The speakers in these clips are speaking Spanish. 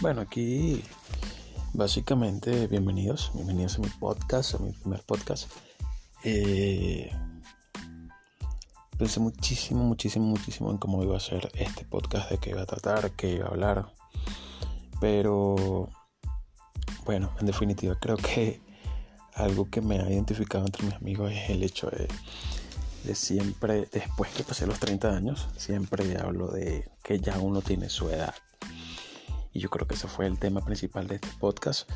Bueno, aquí básicamente bienvenidos, bienvenidos a mi podcast, a mi primer podcast. Eh, pensé muchísimo, muchísimo, muchísimo en cómo iba a ser este podcast, de qué iba a tratar, qué iba a hablar. Pero bueno, en definitiva creo que algo que me ha identificado entre mis amigos es el hecho de, de siempre, después que pasé los 30 años, siempre hablo de que ya uno tiene su edad y yo creo que ese fue el tema principal de este podcast.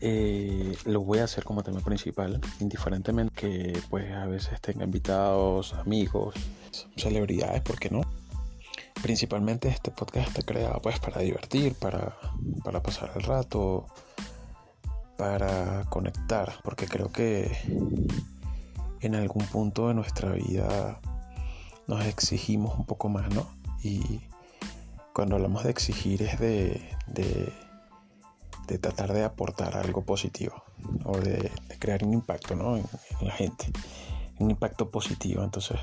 Eh, lo voy a hacer como tema principal, indiferentemente que pues a veces tenga invitados, amigos, celebridades, ¿por qué no? Principalmente este podcast está creado pues para divertir, para, para pasar el rato, para conectar, porque creo que en algún punto de nuestra vida nos exigimos un poco más, ¿no? Y cuando hablamos de exigir es de, de, tratar de aportar algo positivo o de, crear un impacto en, la gente, un impacto positivo. Entonces,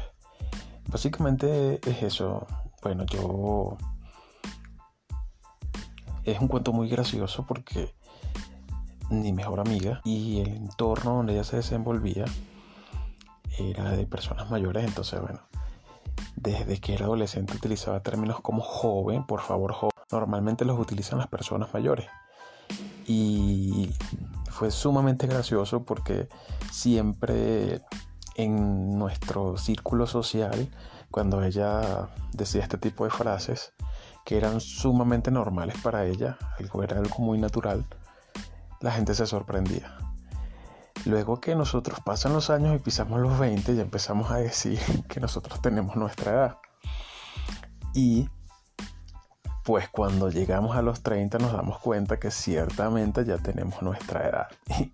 básicamente es eso. Bueno, yo... Es un cuento muy gracioso porque mi mejor amiga y el entorno donde ella se desenvolvía era de personas mayores, entonces bueno, desde que era adolescente utilizaba términos como joven, por favor joven. Normalmente los utilizan las personas mayores. Y fue sumamente gracioso porque siempre en nuestro círculo social, cuando ella decía este tipo de frases, que eran sumamente normales para ella, algo era algo muy natural, la gente se sorprendía. Luego que nosotros pasan los años y pisamos los 20, ya empezamos a decir que nosotros tenemos nuestra edad. Y pues cuando llegamos a los 30 nos damos cuenta que ciertamente ya tenemos nuestra edad.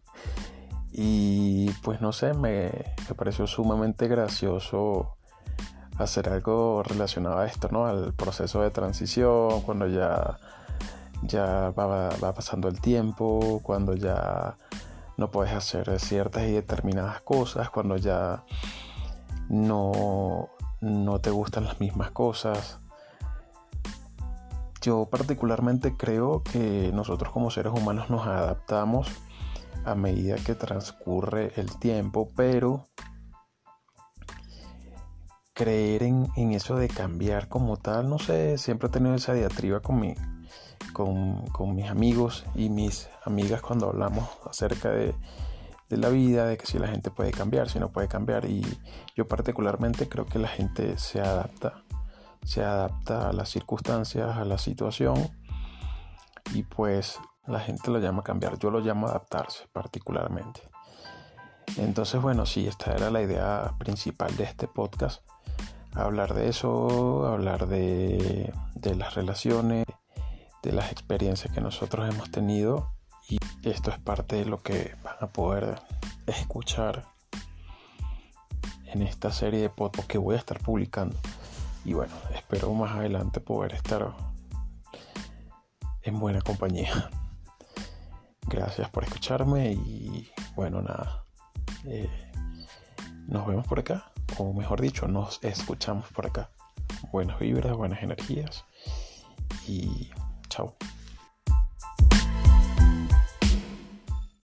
y pues no sé, me, pareció sumamente gracioso hacer algo relacionado a esto, ¿no? Al proceso de transición, cuando ya, ya va, va pasando el tiempo, cuando ya no puedes hacer ciertas y determinadas cosas cuando ya no, no te gustan las mismas cosas. Yo particularmente creo que nosotros como seres humanos nos adaptamos a medida que transcurre el tiempo, pero creer en, en, eso de cambiar como tal, no sé, siempre he tenido esa diatriba con mi, con, mis amigos y mis amigas cuando hablamos acerca de, la vida, de que si la gente puede cambiar, si no puede cambiar. Y yo particularmente creo que la gente se adapta, se adapta a las circunstancias, a la situación. Y pues la gente lo llama cambiar, yo lo llamo adaptarse particularmente. Entonces, bueno, sí, esta era la idea principal de este podcast. Hablar de eso, hablar de, de las relaciones, de las experiencias que nosotros hemos tenido y esto es parte de lo que van a poder escuchar en esta serie de podcasts que voy a estar publicando. Y bueno, espero más adelante poder estar en buena compañía. Gracias por escucharme y bueno, nada. Eh, nos vemos por acá, o mejor dicho, nos escuchamos por acá. Buenas vibras, buenas energías y Ciao.